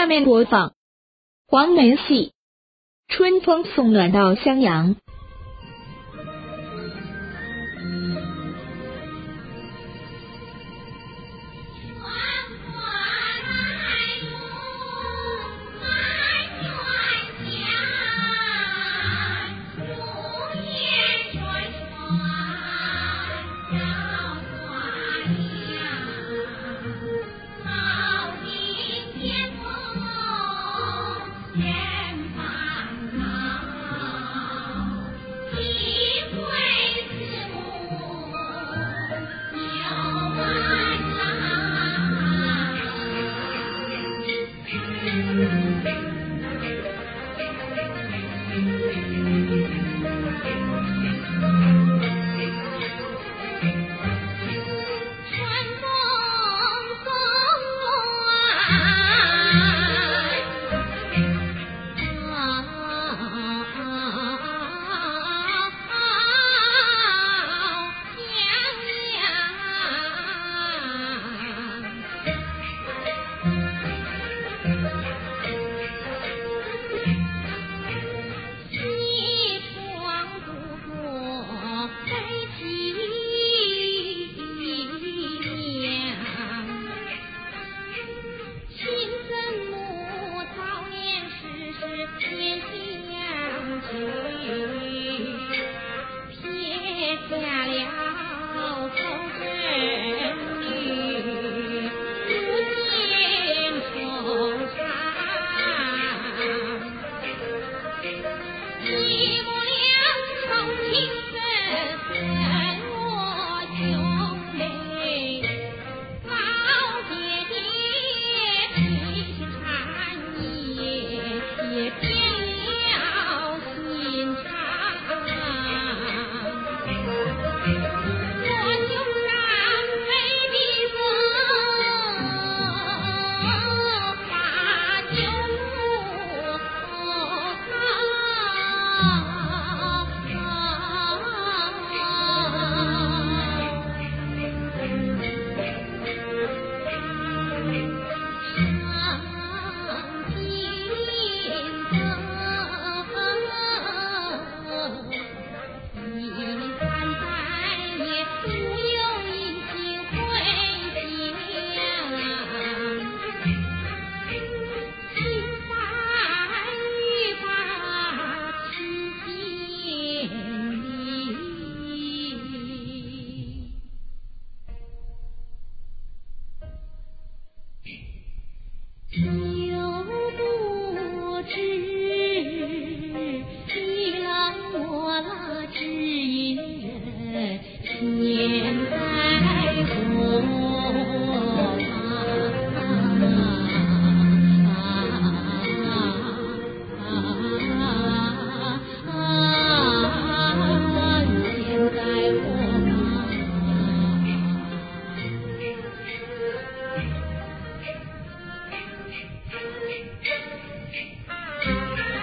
下面播放黄梅戏《春风送暖到襄阳》。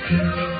Thank you.